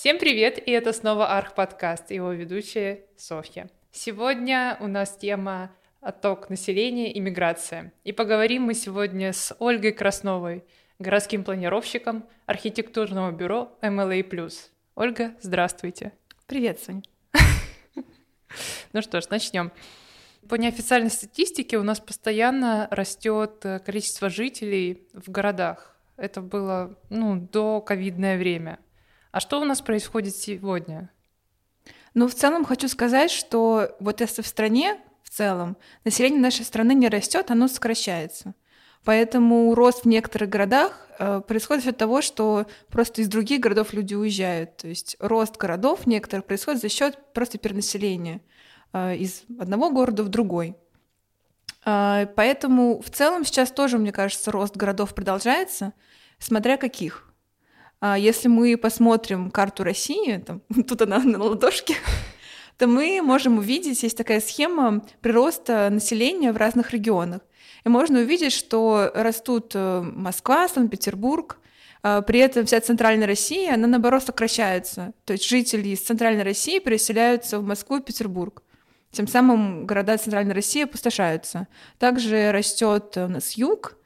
Всем привет, и это снова Арх подкаст, его ведущая Софья. Сегодня у нас тема отток населения и миграция. И поговорим мы сегодня с Ольгой Красновой, городским планировщиком архитектурного бюро MLA+. Ольга, здравствуйте. Привет, Соня. Ну что ж, начнем. По неофициальной статистике у нас постоянно растет э, количество жителей в городах. Это было ну, до ковидное время. А что у нас происходит сегодня? Ну, в целом хочу сказать, что вот если в стране в целом население нашей страны не растет, оно сокращается. Поэтому рост в некоторых городах э, происходит от того, что просто из других городов люди уезжают. То есть рост городов некоторых происходит за счет просто перенаселения. Э, из одного города в другой. Э, поэтому в целом сейчас тоже, мне кажется, рост городов продолжается, смотря каких. Э, если мы посмотрим карту России, там, тут она на ладошке, то мы можем увидеть, есть такая схема прироста населения в разных регионах. И можно увидеть, что растут Москва, Санкт-Петербург, при этом вся центральная Россия, она наоборот сокращается. То есть жители из центральной России переселяются в Москву и Петербург. Тем самым города Центральной России опустошаются. Также растет у нас юг,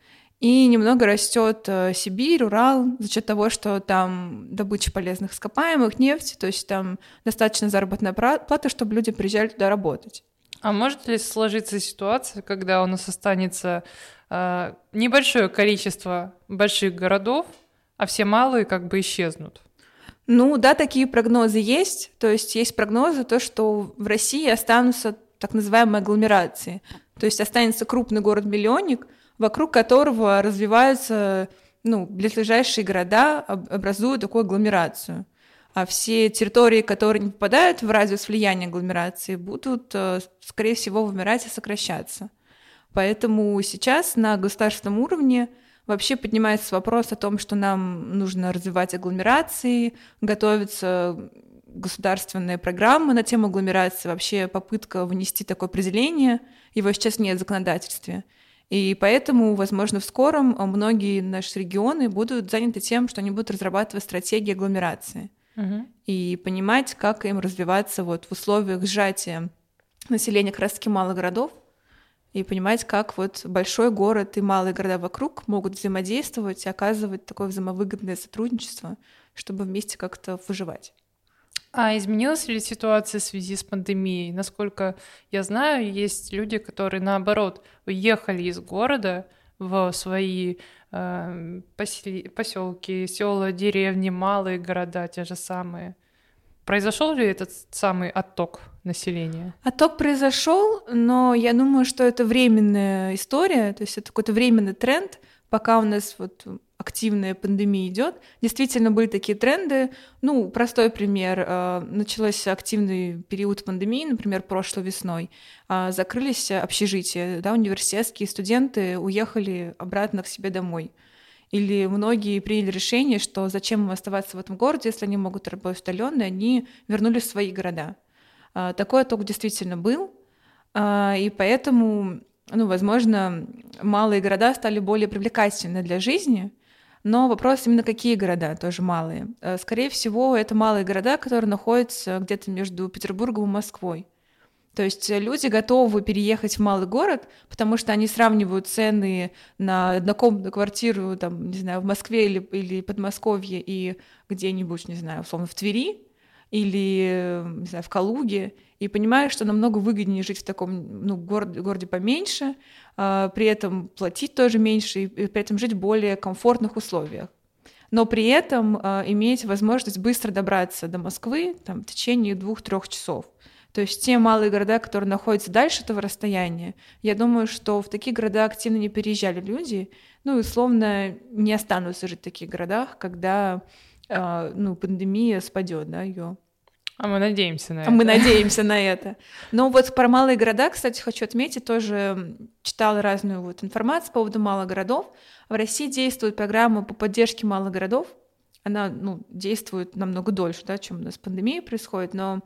и немного растет э, Сибирь, Урал, за счет того, что там добыча полезных ископаемых, нефть, то есть там достаточно заработная плата, чтобы люди приезжали туда работать. А может ли сложиться ситуация, когда у нас останется э, небольшое количество больших городов, а все малые как бы исчезнут? Ну да, такие прогнозы есть. То есть есть прогнозы, то, что в России останутся так называемые агломерации. То есть останется крупный город-миллионник, вокруг которого развиваются ну, близлежащие города, образуют такую агломерацию. А все территории, которые не попадают в радиус влияния агломерации, будут, э, скорее всего, вымирать и сокращаться. Поэтому сейчас на государственном уровне Вообще поднимается вопрос о том, что нам нужно развивать агломерации, готовятся государственные программы на тему агломерации, вообще попытка внести такое определение, его сейчас нет в законодательстве. И поэтому, возможно, в скором многие наши регионы будут заняты тем, что они будут разрабатывать стратегии агломерации угу. и понимать, как им развиваться вот в условиях сжатия населения как раз-таки малых городов, и понимать, как вот большой город и малые города вокруг могут взаимодействовать и оказывать такое взаимовыгодное сотрудничество, чтобы вместе как-то выживать. А изменилась ли ситуация в связи с пандемией? Насколько я знаю, есть люди, которые наоборот уехали из города в свои э, поселки, села, деревни, малые города, те же самые. Произошел ли этот самый отток населения? Отток произошел, но я думаю, что это временная история, то есть это какой-то временный тренд, пока у нас вот активная пандемия идет. Действительно были такие тренды. Ну, простой пример. Э, начался активный период пандемии, например, прошлой весной. А, закрылись общежития, да, университетские студенты уехали обратно к себе домой. Или многие приняли решение, что зачем им оставаться в этом городе, если они могут работать удаленно, они вернулись в свои города. А, такой отток действительно был, а, и поэтому, ну, возможно, малые города стали более привлекательны для жизни, но вопрос именно какие города, тоже малые. А, скорее всего, это малые города, которые находятся где-то между Петербургом и Москвой. То есть э, люди готовы переехать в малый город, потому что они сравнивают цены на однокомнатную квартиру, там, не знаю, в Москве или, или Подмосковье и где-нибудь, не знаю, условно, в Твери или, не знаю, в Калуге, и понимаешь, что намного выгоднее жить в таком ну, городе, городе поменьше, э, при этом платить тоже меньше и, при этом жить в более комфортных условиях но при этом э, иметь возможность быстро добраться до Москвы там, в течение двух-трех часов. То есть те малые города, которые находятся дальше этого расстояния, я думаю, что в такие города активно не переезжали люди, ну и условно не останутся жить в таких городах, когда э, ну, пандемия спадет, да, ее. А мы надеемся на а это. Мы надеемся на это. Но вот про малые города, кстати, хочу отметить, тоже читала разную вот информацию по поводу малых городов. В России действует программа по поддержке малых городов. Она ну, действует намного дольше, да, чем у нас пандемия происходит, но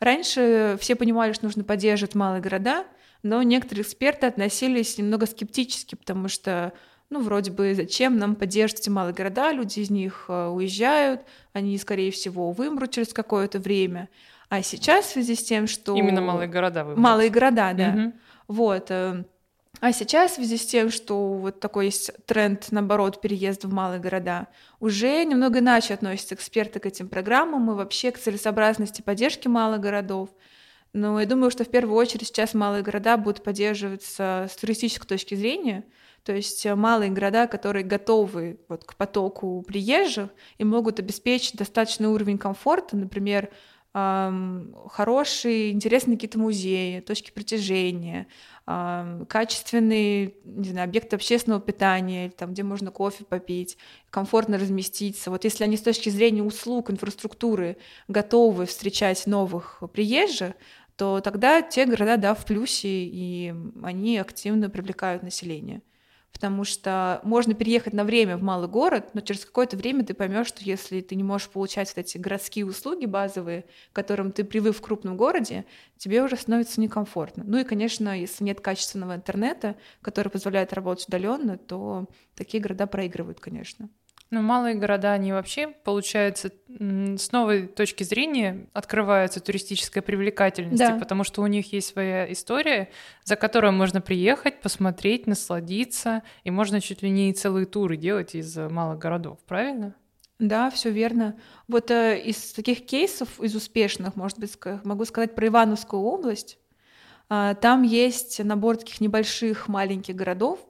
Раньше все понимали, что нужно поддерживать малые города, но некоторые эксперты относились немного скептически, потому что ну, вроде бы, зачем нам поддерживать эти малые города, люди из них э, уезжают, они, скорее всего, вымрут через какое-то время. А сейчас в связи с тем, что... Именно малые города вымрут. Малые города, да. Угу. Вот. Э, а сейчас в связи с тем, что вот такой есть тренд, наоборот, переезда в малые города, уже немного иначе относятся эксперты к этим программам и вообще к целесообразности поддержки малых городов. Но я думаю, что в первую очередь сейчас малые города будут поддерживаться с туристической точки зрения, то есть э, малые города, которые готовы вот к потоку приезжих и могут обеспечить достаточный уровень комфорта, например, эм, хорошие, интересные какие-то музеи, точки притяжения, эм, качественные не знаю, объекты общественного питания, там, где можно кофе попить, комфортно разместиться. Вот если они с точки зрения услуг, инфраструктуры готовы встречать новых приезжих, то тогда те города, да, в плюсе, и они активно привлекают население потому что можно переехать на время в малый город, но через какое-то время ты поймешь, что если ты не можешь получать вот эти городские услуги базовые, к которым ты привык в крупном городе, тебе уже становится некомфортно. Ну и, конечно, если нет качественного интернета, который позволяет работать удаленно, то такие города проигрывают, конечно. Ну, малые города, они вообще, получается, с новой точки зрения открываются туристической привлекательности, да. потому что у них есть своя история, за которую можно приехать, посмотреть, насладиться, и можно чуть ли не целые туры делать из малых городов, правильно? Да, все верно. Вот э, из таких кейсов, из успешных, может быть, могу сказать про Ивановскую область. Э, там есть набор таких небольших маленьких городов,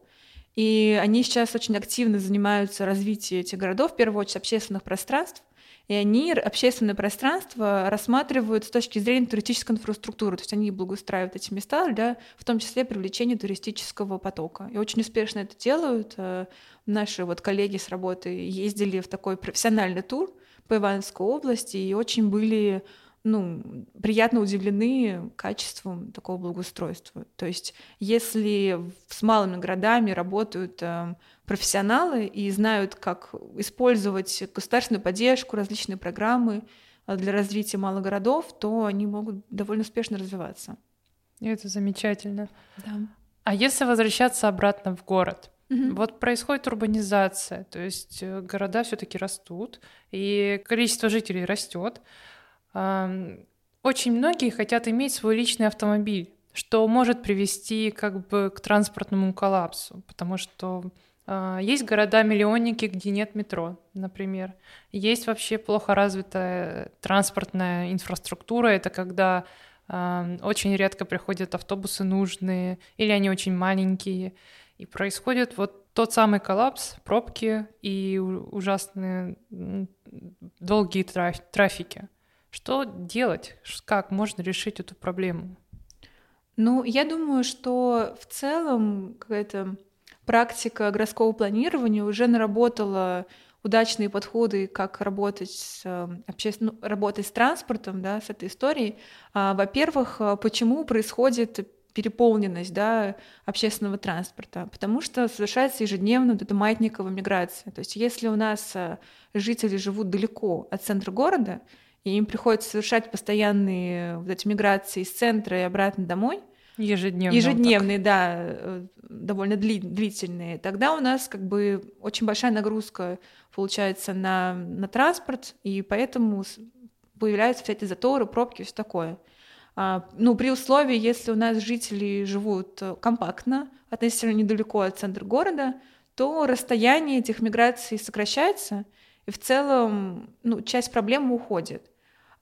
и они сейчас очень активно занимаются развитием этих городов, в первую очередь общественных пространств. И они общественное пространство рассматривают с точки зрения туристической инфраструктуры. То есть они благоустраивают эти места для, в том числе, привлечения туристического потока. И очень успешно это делают. Э, наши вот коллеги с работы ездили в такой профессиональный тур по Ивановской области и очень были ну, приятно удивлены качеством такого благоустройства. То есть, если с малыми городами работают э, профессионалы и знают, как использовать государственную поддержку, различные программы э, для развития малых городов, то они могут довольно успешно развиваться. И это замечательно. Да. А если возвращаться обратно в город? Угу. Вот происходит урбанизация, то есть э, города все-таки растут, и количество жителей растет. Очень многие хотят иметь свой личный автомобиль, что может привести как бы к транспортному коллапсу, потому что э, есть города-миллионники, где нет метро, например. Есть вообще плохо развитая транспортная инфраструктура. Это когда э, очень редко приходят автобусы нужные, или они очень маленькие. И происходит вот тот самый коллапс, пробки и ужасные долгие трафики. Что делать? Как можно решить эту проблему? Ну, я думаю, что в целом какая-то практика городского планирования уже наработала удачные подходы, как работать с, э, обществен... ну, работать с транспортом, да, с этой историей. А, во-первых, э, почему происходит переполненность да, общественного транспорта, потому что совершается ежедневно вот эта маятниковая миграция. То есть если у нас э, жители живут далеко от центра города, и им приходится совершать постоянные вот эти миграции из центра и обратно домой. Ежедневные. Ежедневные, так. да, э, довольно дли- длительные. Тогда у нас как бы очень большая нагрузка получается на, на транспорт, и поэтому появляются все эти заторы, пробки, все такое. А, ну, при условии, если у нас жители живут э, компактно, относительно недалеко от центра города, то расстояние этих миграций сокращается, и в целом ну, часть проблемы уходит.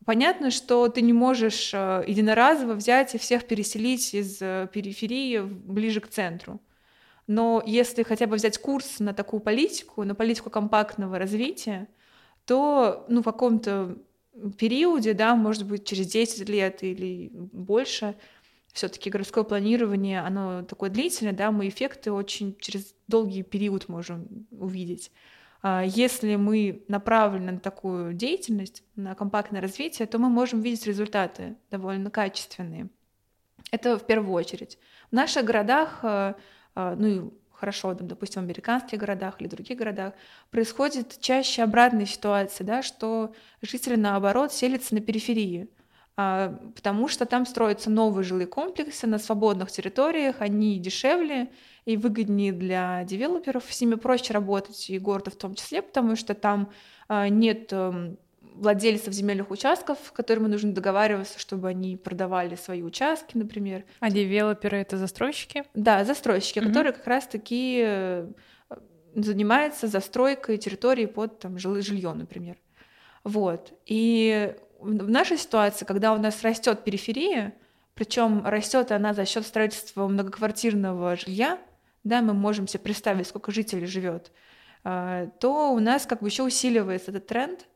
Понятно, что ты не можешь э, единоразово взять и всех переселить из э, периферии ближе к центру. Но если хотя бы взять курс на такую политику, на политику компактного развития, то ну, в каком-то периоде, да, может быть, через 10 лет или больше, все-таки городское планирование, оно такое длительное, да, мы эффекты очень через долгий период можем увидеть. А, если мы направлены на такую деятельность, на компактное развитие, то мы можем видеть результаты довольно качественные. Это в первую очередь. В наших городах, а, а, ну и хорошо, допустим, в американских городах или других городах, происходит чаще обратная ситуация, да, что жители, наоборот, селятся на периферии. А, потому что там строятся новые жилые комплексы на свободных территориях, они дешевле и выгоднее для девелоперов, с ними проще работать, и города в том числе, потому что там а, нет эм, владельцев земельных участков, с которыми нужно договариваться, чтобы они продавали свои участки, например. А девелоперы это застройщики? Да, застройщики, угу. которые как раз-таки э, занимаются застройкой территории под там, жилье, например. Вот. И в нашей ситуации, когда у нас растет периферия, причем растет она за счет строительства многоквартирного жилья, да, мы можем себе представить, сколько жителей живет, а, то у нас как бы еще усиливается этот тренд,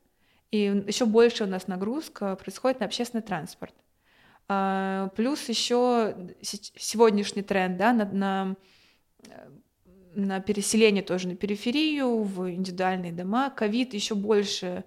и еще больше у нас нагрузка происходит на общественный транспорт. А, плюс еще сегодняшний тренд да, на, на, на переселение тоже на периферию, в индивидуальные дома. Ковид еще больше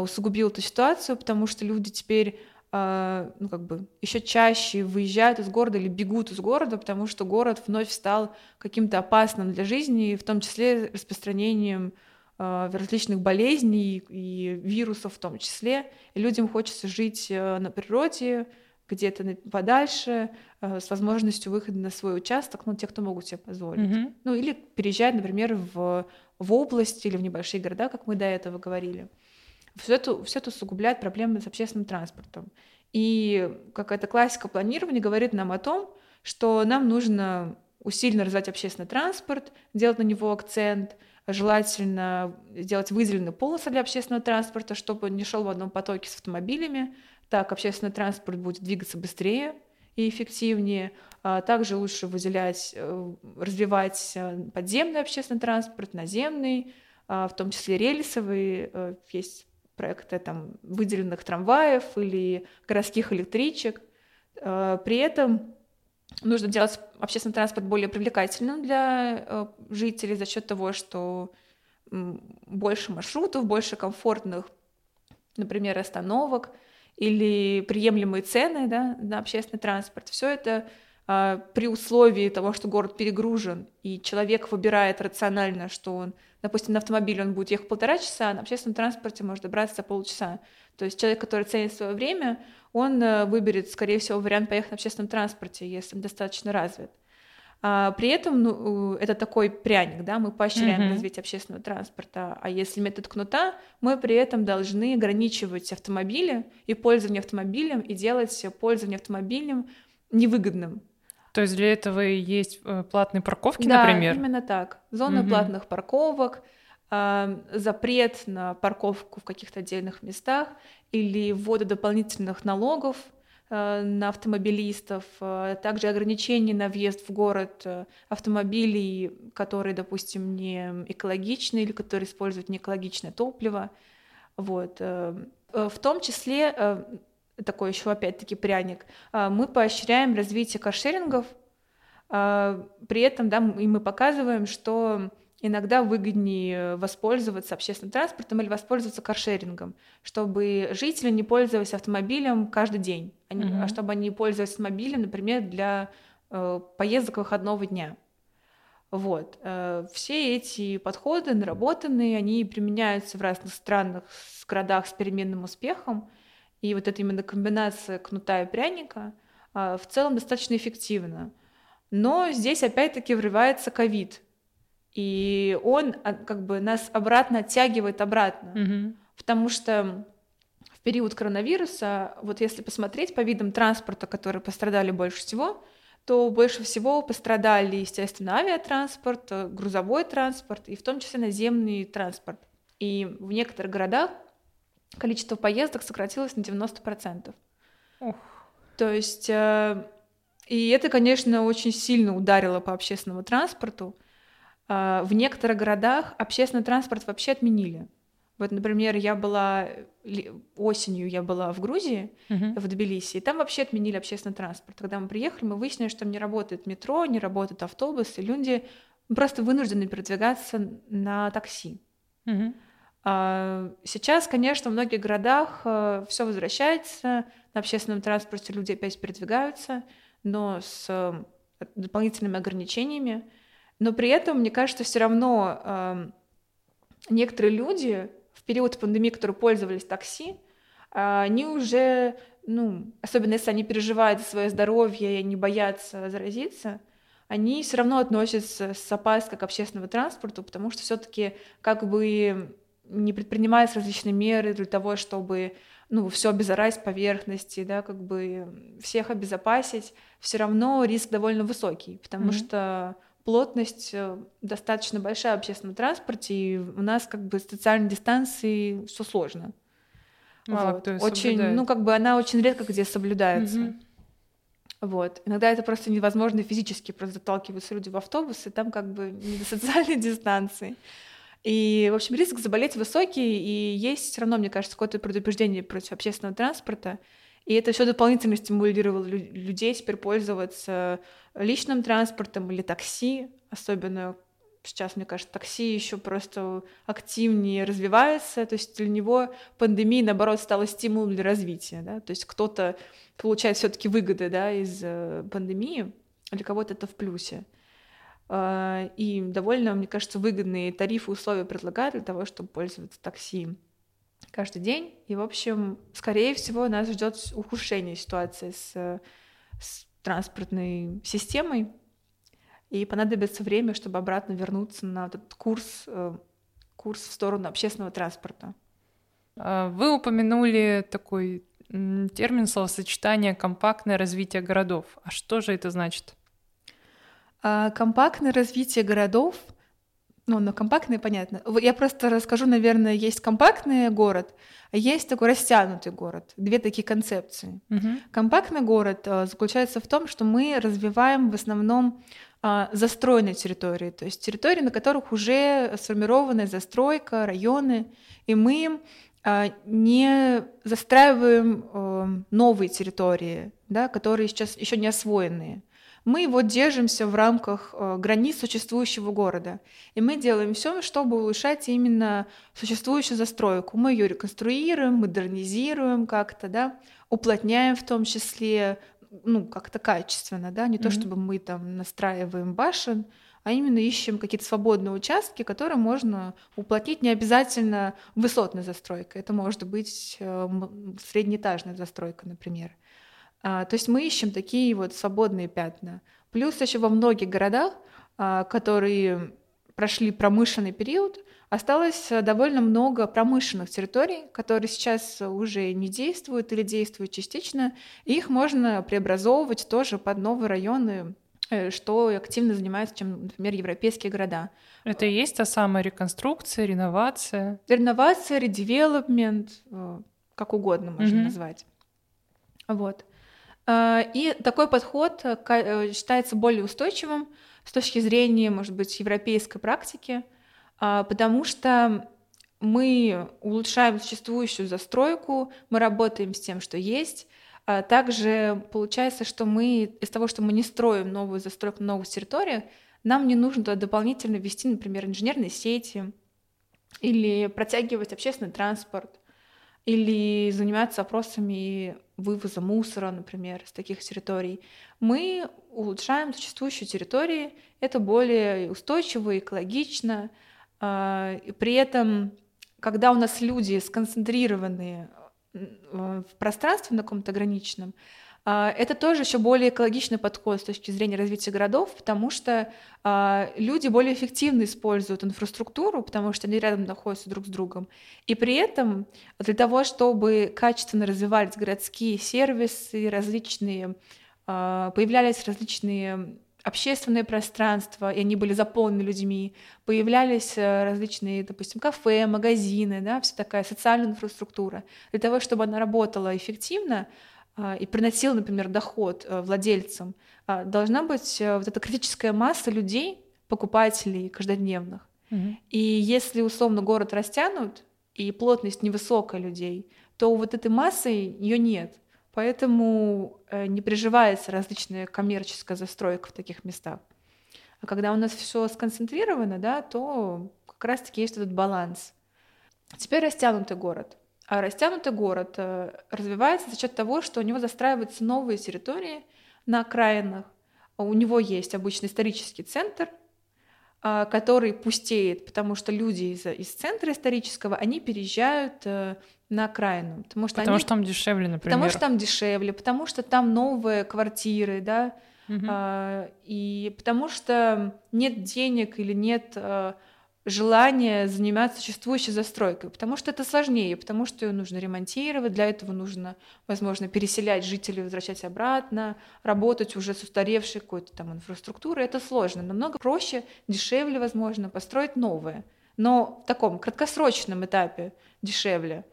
усугубил эту ситуацию, потому что люди теперь а, ну, как бы еще чаще выезжают из города или бегут из города, потому что город вновь стал каким-то опасным для жизни, в том числе распространением а, различных болезней и вирусов в том числе. И людям хочется жить на природе, где-то подальше, с возможностью выхода на свой участок, ну, те, кто могут себе позволить. Mm-hmm. Ну, или переезжать, например, в, в область или в небольшие города, как мы до этого говорили все это, все это усугубляет проблемы с общественным транспортом. И какая-то классика планирования говорит нам о том, что нам нужно усиленно развивать общественный транспорт, делать на него акцент, желательно сделать выделенные полосы для общественного транспорта, чтобы не шел в одном потоке с автомобилями. Так общественный транспорт будет двигаться быстрее и эффективнее. А также лучше выделять, э, развивать э, подземный общественный транспорт, наземный, а в том числе рельсовый. Э, есть проекты там, выделенных трамваев или городских электричек. Э, при этом нужно делать общественный транспорт более привлекательным для э, жителей за счет того, что больше маршрутов, больше комфортных, например, остановок или приемлемые цены да, на общественный транспорт. Все это а, при условии того, что город перегружен, и человек выбирает рационально, что он, допустим, на автомобиле он будет ехать полтора часа, на общественном транспорте может добраться за полчаса. То есть человек, который ценит свое время, он э, выберет, скорее всего, вариант поехать на общественном транспорте, если он достаточно развит. А при этом ну, это такой пряник, да, мы поощряем mm-hmm. развитие общественного транспорта, а если метод кнута, мы при этом должны ограничивать автомобили и пользование автомобилем и делать пользование автомобилем невыгодным. То есть для этого и есть э, платные парковки, да, например? Да, именно так. Зоны угу. платных парковок, запрет на парковку в каких-то отдельных местах или ввода дополнительных налогов э, на автомобилистов, э, также ограничения на въезд в город автомобилей, которые, допустим, не экологичны или которые используют неэкологичное топливо. Вот. В том числе такой еще опять-таки пряник, а, мы поощряем развитие каршерингов, а, при этом да, и мы показываем, что иногда выгоднее воспользоваться общественным транспортом или воспользоваться каршерингом, чтобы жители не пользовались автомобилем каждый день, а, mm-hmm. а чтобы они пользовались автомобилем, например, для э, поездок выходного дня. Вот. Э, все эти подходы наработанные, они применяются в разных странах, в городах с переменным успехом, и вот эта именно комбинация кнута и пряника а, в целом достаточно эффективна. Но здесь опять-таки врывается ковид, и он а, как бы нас обратно оттягивает обратно, mm-hmm. потому что в период коронавируса, вот если посмотреть по видам транспорта, которые пострадали больше всего, то больше всего пострадали, естественно, авиатранспорт, грузовой транспорт и в том числе наземный транспорт. И в некоторых городах количество поездок сократилось на 90%. Ох. То есть, э, и это, конечно, очень сильно ударило по общественному транспорту. Э, в некоторых городах общественный транспорт вообще отменили. Вот, например, я была осенью, я была в Грузии, uh-huh. в Тбилиси, и там вообще отменили общественный транспорт. Когда мы приехали, мы выяснили, что там не работает метро, не работает автобус, и люди просто вынуждены передвигаться на такси. Uh-huh. А, сейчас, конечно, в многих городах э, все возвращается, на общественном транспорте люди опять передвигаются, но с э, дополнительными ограничениями. Но при этом, мне кажется, все равно эм, некоторые люди в период пандемии, которые пользовались такси, они уже ну, особенно если они переживают за свое здоровье и они боятся заразиться, они все равно относятся с опаской к общественному транспорту, потому что все-таки как бы не предпринимаются различные меры для того, чтобы ну, все обеззаразить поверхности, да, как бы всех обезопасить, все равно риск довольно высокий, потому mm-hmm. что плотность э, достаточно большая в общественном транспорте, и у нас как бы с социальной дистанции все сложно. Мало вот. кто очень, соблюдает. ну как бы она очень редко где соблюдается. Угу. Вот. Иногда это просто невозможно физически, просто заталкиваются люди в автобус, и там как бы не до социальной дистанции. И, в общем, риск заболеть высокий, и есть все равно, мне кажется, какое-то предупреждение против общественного транспорта. И это все дополнительно стимулировало людей теперь пользоваться личным транспортом или такси, особенно сейчас, мне кажется, такси еще просто активнее развивается, то есть для него пандемия, наоборот, стала стимулом для развития, да, то есть кто-то получает все-таки выгоды, да, из э, пандемии, для кого-то это в плюсе. А, и довольно, мне кажется, выгодные тарифы и условия предлагают для того, чтобы пользоваться такси каждый день. И, в общем, скорее всего, нас ждет ухудшение ситуации с, с транспортной системой, и понадобится время, чтобы обратно вернуться на этот курс, э, курс в сторону общественного транспорта. А, вы упомянули такой термин словосочетание «компактное развитие городов». А что же это значит? А, компактное развитие городов ну, но компактный, понятно. Я просто расскажу, наверное, есть компактный город, а есть такой растянутый город. Две такие концепции. Угу. Компактный город э, заключается в том, что мы развиваем в основном а, застроенные территории, то есть территории, на которых уже сформирована застройка, районы, и мы а, не застраиваем новые территории, да, которые сейчас еще не освоенные. Мы вот держимся в рамках э, границ существующего города. И мы делаем все, чтобы улучшать именно существующую застройку. Мы ее реконструируем, модернизируем как-то, да, уплотняем в том числе, ну, как-то качественно, да, не mm-hmm. то чтобы мы там настраиваем башен, а именно ищем какие-то свободные участки, которые можно уплотнить не обязательно высотной застройкой. Это может быть э, среднеэтажная застройка, например. А, то есть мы ищем такие вот свободные пятна. Плюс еще во многих городах, а, которые прошли промышленный период, Осталось э, довольно много промышленных территорий, которые сейчас уже не действуют или действуют частично. И их можно преобразовывать тоже под новые районы, э, что активно занимаются, чем, например, европейские города. Это и есть та самая реконструкция, реновация? Реновация, редевелопмент, э, как угодно можно mm-hmm. назвать. Вот. И такой подход считается более устойчивым с точки зрения, может быть, европейской практики, а, потому что мы улучшаем существующую застройку, мы работаем с тем, что есть. А также получается, что мы из того, что мы не строим новую застройку на новых территориях, нам не нужно туда дополнительно ввести, например, инженерные сети или протягивать общественный транспорт или заниматься вопросами вывоза мусора, например, с таких территорий. Мы улучшаем существующие территории, это более устойчиво, экологично, а, при этом, когда у нас люди сконцентрированы в пространстве на каком-то ограниченном, это тоже еще более экологичный подход с точки зрения развития городов, потому что а, люди более эффективно используют инфраструктуру, потому что они рядом находятся друг с другом. И при этом для того, чтобы качественно развивались городские сервисы, различные, появлялись различные общественное пространство, и они были заполнены людьми, появлялись э, различные, допустим, кафе, магазины, да, вся такая социальная инфраструктура. Для того, чтобы она работала эффективно а, и приносила, например, доход э, владельцам, а, должна быть э, вот эта критическая масса людей, покупателей каждодневных. Угу. И если условно город растянут, и плотность невысокая людей, то вот этой массы ее нет. Поэтому э, не приживается различная коммерческая застройка в таких местах. А когда у нас все сконцентрировано, да, то как раз-таки есть этот баланс. Теперь растянутый город. А растянутый город э, развивается за счет того, что у него застраиваются новые территории на окраинах. У него есть обычный исторический центр, а, который пустеет, потому что люди из, из центра исторического, они переезжают э, на окраину. Потому что, потому они... что там дешевле, например. Потому что там дешевле, потому что там новые квартиры, да, угу. а, и потому что нет денег или нет а, желание заниматься существующей застройкой, потому что это сложнее, потому что ее нужно ремонтировать, для этого нужно, возможно, переселять жителей, возвращать обратно, работать уже с устаревшей какой-то там инфраструктурой. Это сложно. Намного проще, дешевле, возможно, построить новое. Но в таком краткосрочном этапе дешевле.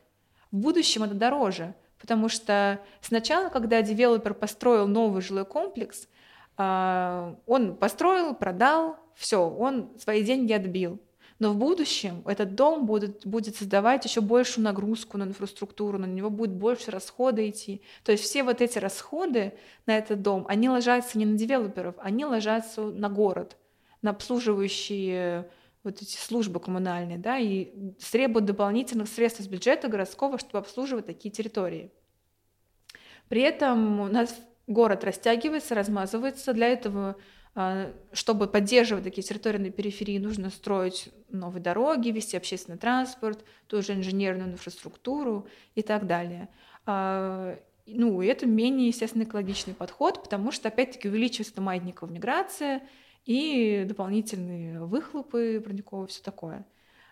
В будущем это дороже, потому что сначала, когда девелопер построил новый жилой комплекс, а, он построил, продал, все, он свои деньги отбил но в будущем этот дом будет, будет создавать еще большую нагрузку на инфраструктуру, на него будет больше расхода идти. То есть все вот эти расходы на этот дом, они ложатся не на девелоперов, они ложатся на город, на обслуживающие вот эти службы коммунальные, да, и требуют дополнительных средств из бюджета городского, чтобы обслуживать такие территории. При этом у нас город растягивается, размазывается. Для этого чтобы поддерживать такие территории на периферии, нужно строить новые дороги, вести общественный транспорт, ту же инженерную инфраструктуру и так далее. А, ну, и это менее, естественно, экологичный подход, потому что, опять-таки, увеличивается маятниковая миграция и дополнительные выхлопы парниковые, все такое.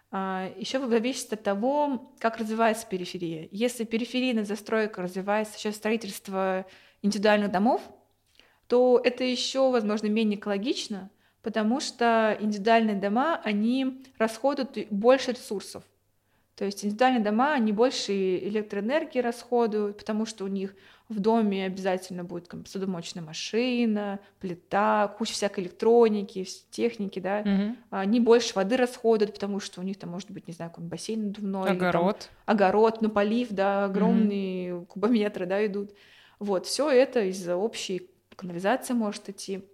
А, Еще зависит от того, как развивается периферия. Если периферийная застройка развивается, сейчас строительство индивидуальных домов – то это еще, возможно, менее экологично, потому что индивидуальные дома, они расходуют больше ресурсов. То есть индивидуальные дома, они больше электроэнергии расходуют, потому что у них в доме обязательно будет там, посудомоечная машина, плита, куча всякой электроники, техники, да. Угу. Они больше воды расходуют, потому что у них там может быть, не знаю, какой бассейн надувной. Огород. Там, огород, ну полив, да, огромные угу. кубометры, да, идут. Вот, все это из-за общей канализация может идти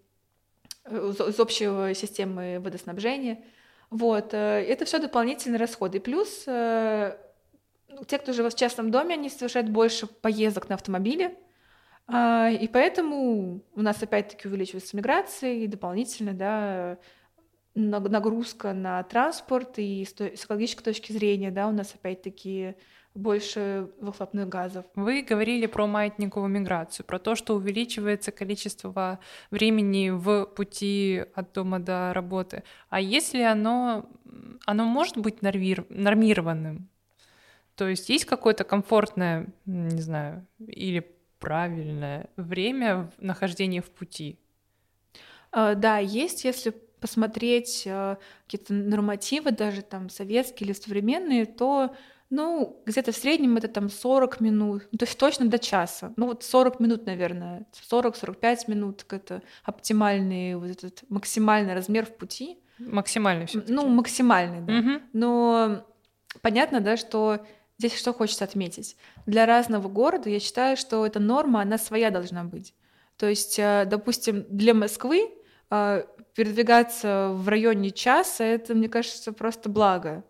э, из общей системы водоснабжения. Вот. Э, это все дополнительные расходы. Плюс э, те, кто живет в частном доме, они совершают больше поездок на автомобиле, а, и поэтому у нас опять-таки увеличивается миграция и дополнительно да, нагрузка на транспорт, и с экологической точки зрения да, у нас опять-таки больше выхлопных газов. Вы говорили про маятниковую миграцию, про то, что увеличивается количество времени в пути от дома до работы. А если оно, оно может быть нормир, нормированным? То есть есть какое-то комфортное, не знаю, или правильное время нахождения в пути? А, да, есть, если посмотреть э, какие-то нормативы, даже там советские или современные, то ну, где-то в среднем это там 40 минут, ну, то есть точно до часа. Ну, вот 40 минут, наверное, 40-45 минут, это оптимальный, вот этот максимальный размер в пути. Максимальный все Ну, максимальный, да. Угу. Но понятно, да, что здесь что хочется отметить. Для разного города я считаю, что эта норма, она своя должна быть. То есть, э, допустим, для Москвы э, передвигаться в районе часа, это, мне кажется, просто благо.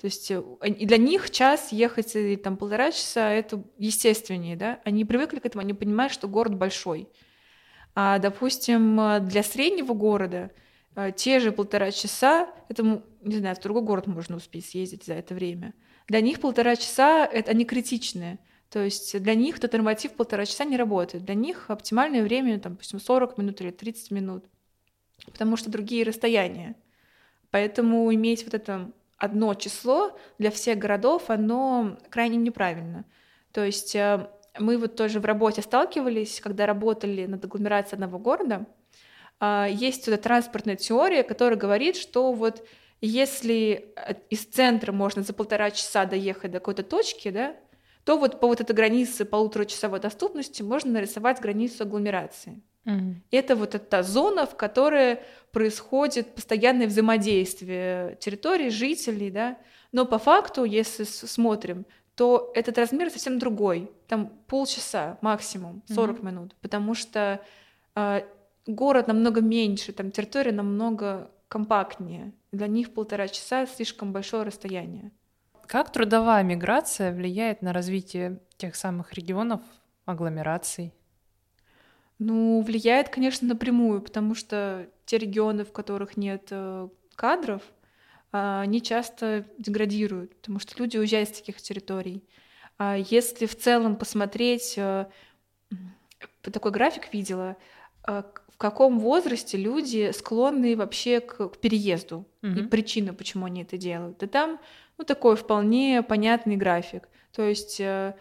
То есть э, для них час ехать и там полтора часа это естественнее, да? Они привыкли к этому, они понимают, что город большой. А, допустим, э, для среднего города э, те же полтора часа, это, не знаю, в другой город можно успеть съездить за это время. Для них полтора часа это они критичные. То есть для них этот норматив полтора часа не работает. Для них оптимальное время, там, допустим, 40 минут или 30 минут, потому что другие расстояния. Поэтому иметь вот это одно число для всех городов, оно крайне неправильно. То есть э, мы вот тоже в работе сталкивались, когда работали над агломерацией одного города, а, есть вот эта транспортная теория, которая говорит, что вот если э, из центра можно за полтора часа доехать до какой-то точки, да, то вот по вот этой границе полуторачасовой доступности можно нарисовать границу агломерации. Mm. Это вот эта зона, в которой происходит постоянное взаимодействие территории, жителей, да. Но по факту, если смотрим, то этот размер совсем другой. Там полчаса максимум, 40 mm-hmm. минут, потому что э, город намного меньше, там территория намного компактнее. Для них полтора часа слишком большое расстояние. Как трудовая миграция влияет на развитие тех самых регионов, агломераций? Ну, влияет, конечно, напрямую, потому что те регионы, в которых нет э, кадров, а, они часто деградируют, потому что люди уезжают с таких территорий. А если в целом посмотреть, э, такой график видела, э, в каком возрасте люди склонны вообще к, переезду mm-hmm. и причины, почему они это делают. И там ну, такой вполне понятный график. То есть э,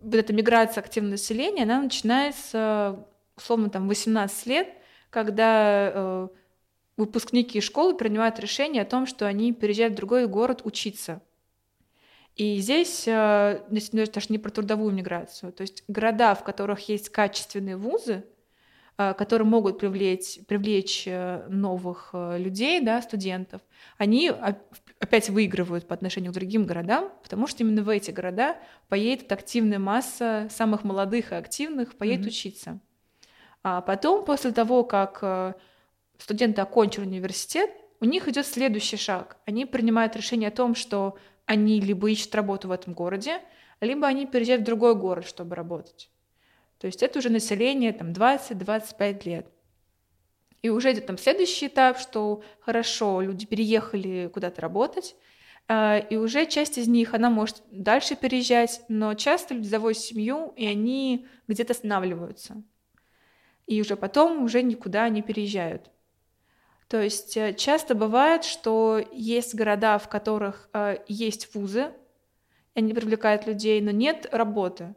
вот эта миграция активного населения, она начинается, условно, там, 18 лет, когда э, выпускники школы принимают решение о том, что они переезжают в другой город учиться. И здесь э, даже не про трудовую миграцию. То есть города, в которых есть качественные вузы, э, которые могут привлечь, привлечь э, новых э, людей, да, студентов, они опять выигрывают по отношению к другим городам, потому что именно в эти города поедет активная масса самых молодых и активных, поедет mm-hmm. учиться. А потом, после того, как э, студенты окончили университет, у них идет следующий шаг. Они принимают решение о том, что они либо ищут работу в этом городе, либо они переезжают в другой город, чтобы работать. То есть это уже население там 20-25 лет. И уже идет там следующий этап, что хорошо, люди переехали куда-то работать, а, и уже часть из них, она может дальше переезжать, но часто люди заводят семью, и они где-то останавливаются. И уже потом уже никуда не переезжают. То есть э, часто бывает, что есть города, в которых э, есть вузы, они привлекают людей, но нет работы.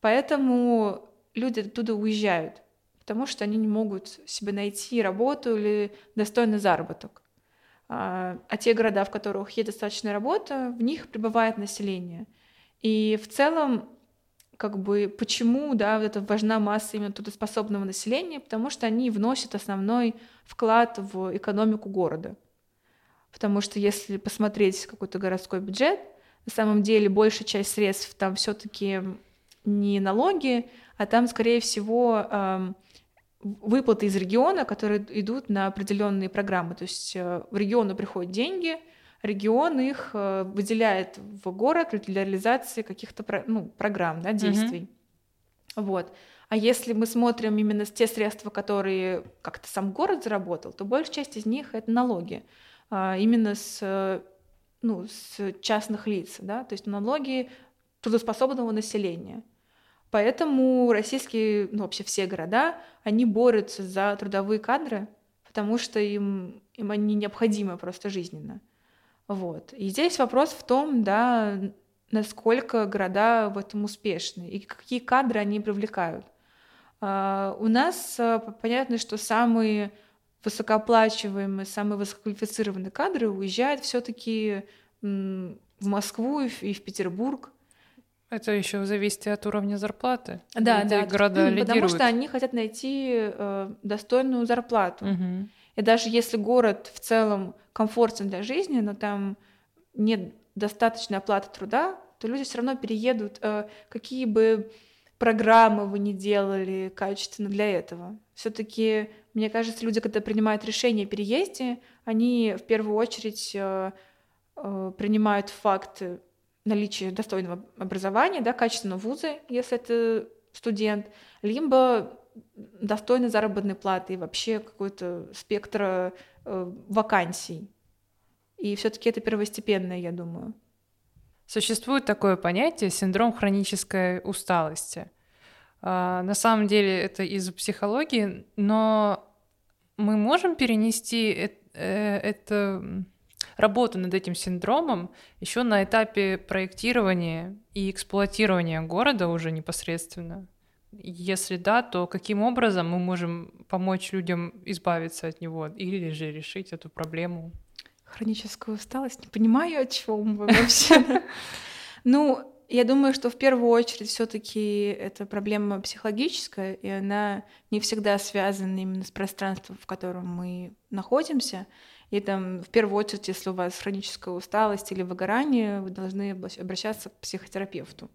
Поэтому люди оттуда уезжают потому что они не могут себе найти работу или достойный заработок. А, а те города, в которых есть достаточная работа, в них прибывает население. И в целом, как бы, почему, да, вот это важна масса именно трудоспособного населения, потому что они вносят основной вклад в экономику города. Потому что если посмотреть какой-то городской бюджет, на самом деле большая часть средств там все-таки не налоги, а там, скорее всего, выплаты из региона, которые идут на определенные программы. То есть э, в региону приходят деньги, регион их э, выделяет в город для реализации каких-то ну, программ, да, действий. Mm-hmm. Вот. А если мы смотрим именно те средства, которые как-то сам город заработал, то большая часть из них это налоги. А, именно с, ну, с частных лиц, да, то есть налоги трудоспособного населения. Поэтому российские, ну вообще все города, они борются за трудовые кадры, потому что им, им они необходимы просто жизненно. Вот. И здесь вопрос в том, да, насколько города в этом успешны и какие кадры они привлекают. Uh, у нас uh, понятно, что самые высокооплачиваемые, самые высококвалифицированные кадры уезжают все-таки в Москву и в Петербург, это еще зависит от уровня зарплаты. Да, да. Города потому лидируют. что они хотят найти э, достойную зарплату. Угу. И даже если город в целом комфортен для жизни, но там нет достаточной оплаты труда, то люди все равно переедут, э, какие бы программы вы не делали качественно для этого. Все-таки, мне кажется, люди, когда принимают решение о переезде, они в первую очередь э, э, принимают факты наличие достойного образования, да, качественного вуза, если это студент, либо достойной заработной платы и вообще какой-то спектра э, вакансий. И все-таки это первостепенное, я думаю. Существует такое понятие синдром хронической усталости. А, на самом деле это из психологии, но мы можем перенести это, э, это работу над этим синдромом еще на этапе проектирования и эксплуатирования города уже непосредственно? Если да, то каким образом мы можем помочь людям избавиться от него или же решить эту проблему? Хроническая усталость? Не понимаю, о чем вы вообще. Ну, я думаю, что в первую очередь все-таки это проблема психологическая, и она не всегда связана именно с пространством, в котором мы находимся. И там в первую очередь, если у вас хроническая усталость или выгорание, вы должны обращаться к психотерапевту.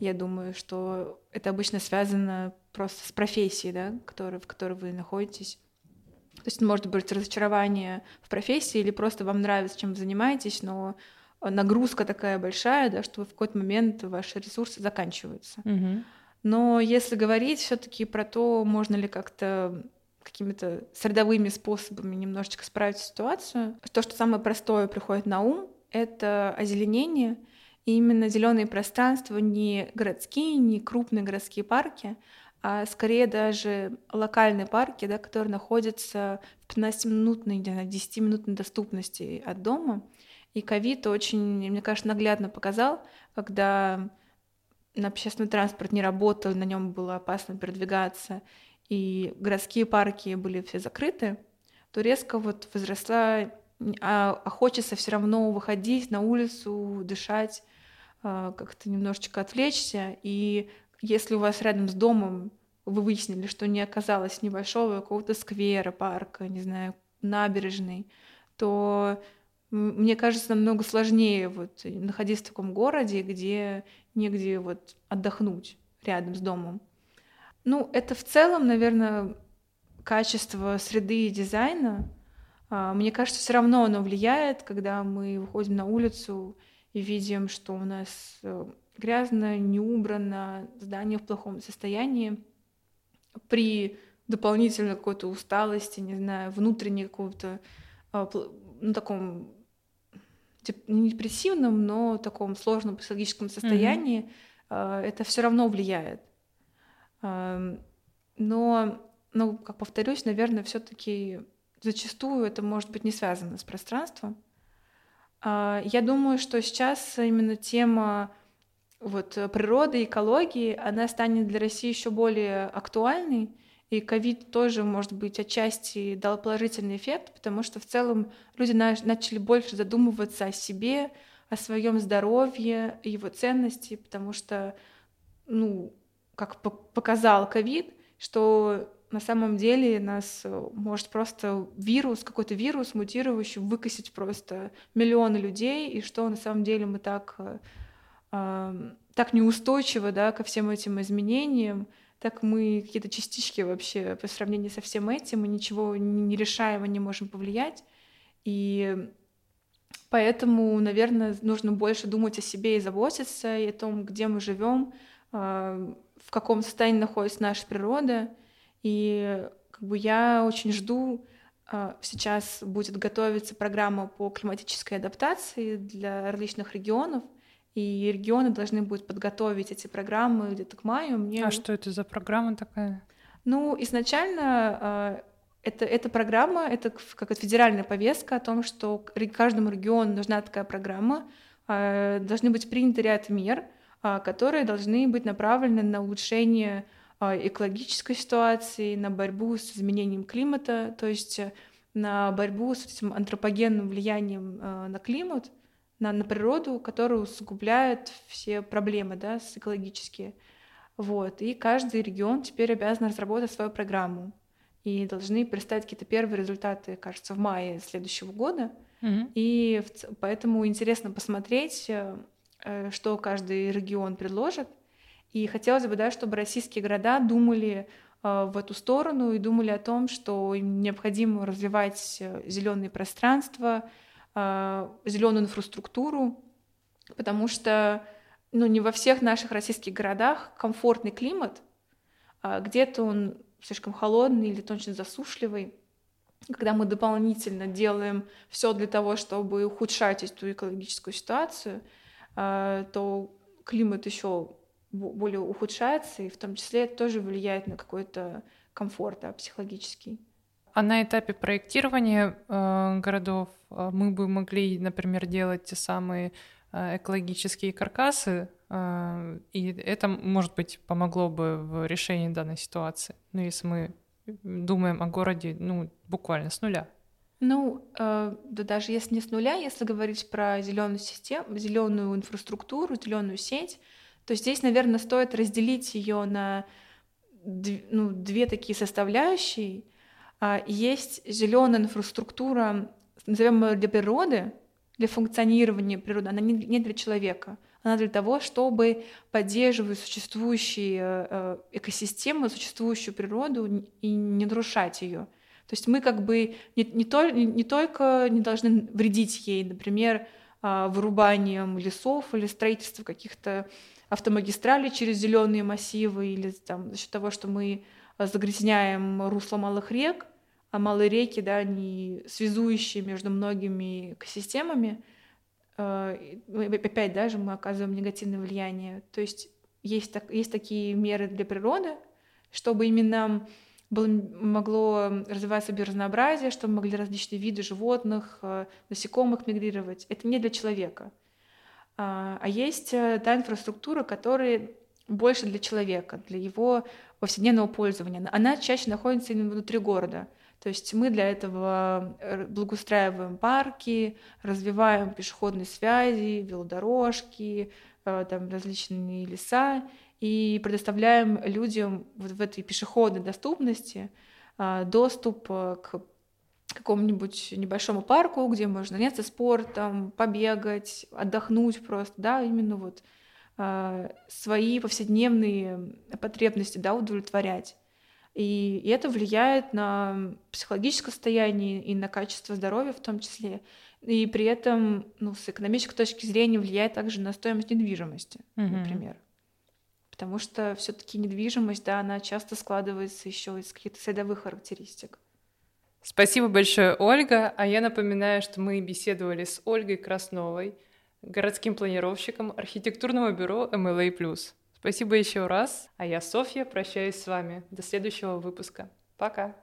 Я думаю, что это обычно связано просто с профессией, да, который, в которой вы находитесь. То есть может быть разочарование в профессии или просто вам нравится, чем вы занимаетесь, но нагрузка такая большая, да, что в какой-то момент ваши ресурсы заканчиваются. Угу. Но если говорить все-таки про то, можно ли как-то какими-то средовыми способами немножечко справить ситуацию. То, что самое простое приходит на ум, это озеленение. И именно зеленые пространства не городские, не крупные городские парки, а скорее даже локальные парки, да, которые находятся в 15-минутной, 10-минутной доступности от дома. И ковид очень, мне кажется, наглядно показал, когда общественный транспорт не работал, на нем было опасно передвигаться, и городские парки были все закрыты, то резко вот возросла, а, а хочется все равно выходить на улицу, дышать, как-то немножечко отвлечься. И если у вас рядом с домом вы выяснили, что не оказалось небольшого какого-то сквера, парка, не знаю, набережной, то мне кажется, намного сложнее вот находиться в таком городе, где негде вот отдохнуть рядом с домом. Ну, это в целом, наверное, качество среды и дизайна. А, мне кажется, все равно оно влияет, когда мы выходим на улицу и видим, что у нас э, грязно, не убрано, здание в плохом состоянии. При дополнительной какой-то усталости, не знаю, внутренней какого-то а, ну, таком не депрессивном, но таком сложном психологическом состоянии, mm-hmm. это все равно влияет. Но, ну, как повторюсь, наверное, все-таки зачастую это может быть не связано с пространством. А, я думаю, что сейчас именно тема вот природы, экологии, она станет для России еще более актуальной, и ковид тоже, может быть, отчасти дал положительный эффект, потому что в целом люди начали больше задумываться о себе, о своем здоровье, его ценности, потому что, ну, как показал ковид, что на самом деле нас э, может просто вирус, какой-то вирус мутирующий, выкосить просто миллионы людей, и что на самом деле мы так, э, так неустойчивы да, ко всем этим изменениям, так мы какие-то частички вообще по сравнению со всем этим, мы ничего не решаем и не можем повлиять. И поэтому, наверное, нужно больше думать о себе и заботиться, и о том, где мы живем, а, в каком состоянии находится наша природа. И как бы я очень жду, а, сейчас будет готовиться программа по климатической адаптации для различных регионов — и регионы должны будут подготовить эти программы где-то к маю. Мне... А что это за программа такая? Ну, изначально э, это, эта программа, это как федеральная повестка о том, что каждому региону нужна такая программа, э, должны быть приняты ряд мер, которые должны быть направлены на улучшение экологической ситуации, на борьбу с изменением климата, то есть на борьбу с этим антропогенным влиянием на климат, на, на природу, которая усугубляет все проблемы да, с экологические. Вот. И каждый регион теперь обязан разработать свою программу. И должны представить какие-то первые результаты, кажется, в мае следующего года. Mm-hmm. И в, поэтому интересно посмотреть, э, э, что каждый регион предложит. И хотелось бы, да, чтобы российские города думали э, в эту сторону и думали о том, что им необходимо развивать зеленые пространства, а, зеленую инфраструктуру, потому что ну, не во всех наших российских городах комфортный климат, а где-то он слишком холодный или очень засушливый. Когда мы дополнительно делаем все для того, чтобы ухудшать эту экологическую ситуацию, то климат еще более ухудшается, и в том числе это тоже влияет на какой-то комфорт да, психологический. А на этапе проектирования э, городов э, мы бы могли, например, делать те самые э, экологические каркасы, э, и это, может быть, помогло бы в решении данной ситуации. Ну, если мы думаем о городе, ну, буквально с нуля. Ну, э, да даже если не с нуля, если говорить про зеленую систему, зеленую инфраструктуру, зеленую сеть, то здесь, наверное, стоит разделить ее на ну, две такие составляющие. А, есть зеленая инфраструктура, назовем ее для природы, для функционирования природы, она не для человека. Она для того, чтобы поддерживать существующие э, экосистемы, существующую природу и не нарушать ее. То есть мы как бы не, не, то, не только не должны вредить ей, например, а, вырубанием лесов или строительством каких-то автомагистралей через зеленые массивы или там, за счет того, что мы загрязняем русло малых рек, а малые реки, да, они связующие между многими экосистемами, э, опять даже мы оказываем негативное влияние. То есть есть, так, есть такие меры для природы, чтобы именно было, могло развиваться биоразнообразие, чтобы могли различные виды животных, э, насекомых мигрировать. Это не для человека. А, а есть э, та инфраструктура, которая больше для человека, для его повседневного пользования. Она чаще находится именно внутри города. То есть мы для этого э, благоустраиваем парки, развиваем пешеходные связи, велодорожки, там различные леса и предоставляем людям вот в этой пешеходной доступности а, доступ э, к какому-нибудь небольшому парку, где можно заняться спортом, побегать, отдохнуть просто, да, именно вот а, свои повседневные потребности, да, удовлетворять. И, и это влияет на психологическое состояние и на качество здоровья в том числе. И при этом, ну, с экономической точки зрения влияет также на стоимость недвижимости, mm-hmm. например потому что все-таки недвижимость, да, она часто складывается еще из каких-то средовых характеристик. Спасибо большое, Ольга. А я напоминаю, что мы беседовали с Ольгой Красновой, городским планировщиком архитектурного бюро MLA+. Спасибо еще раз. А я, Софья, прощаюсь с вами. До следующего выпуска. Пока.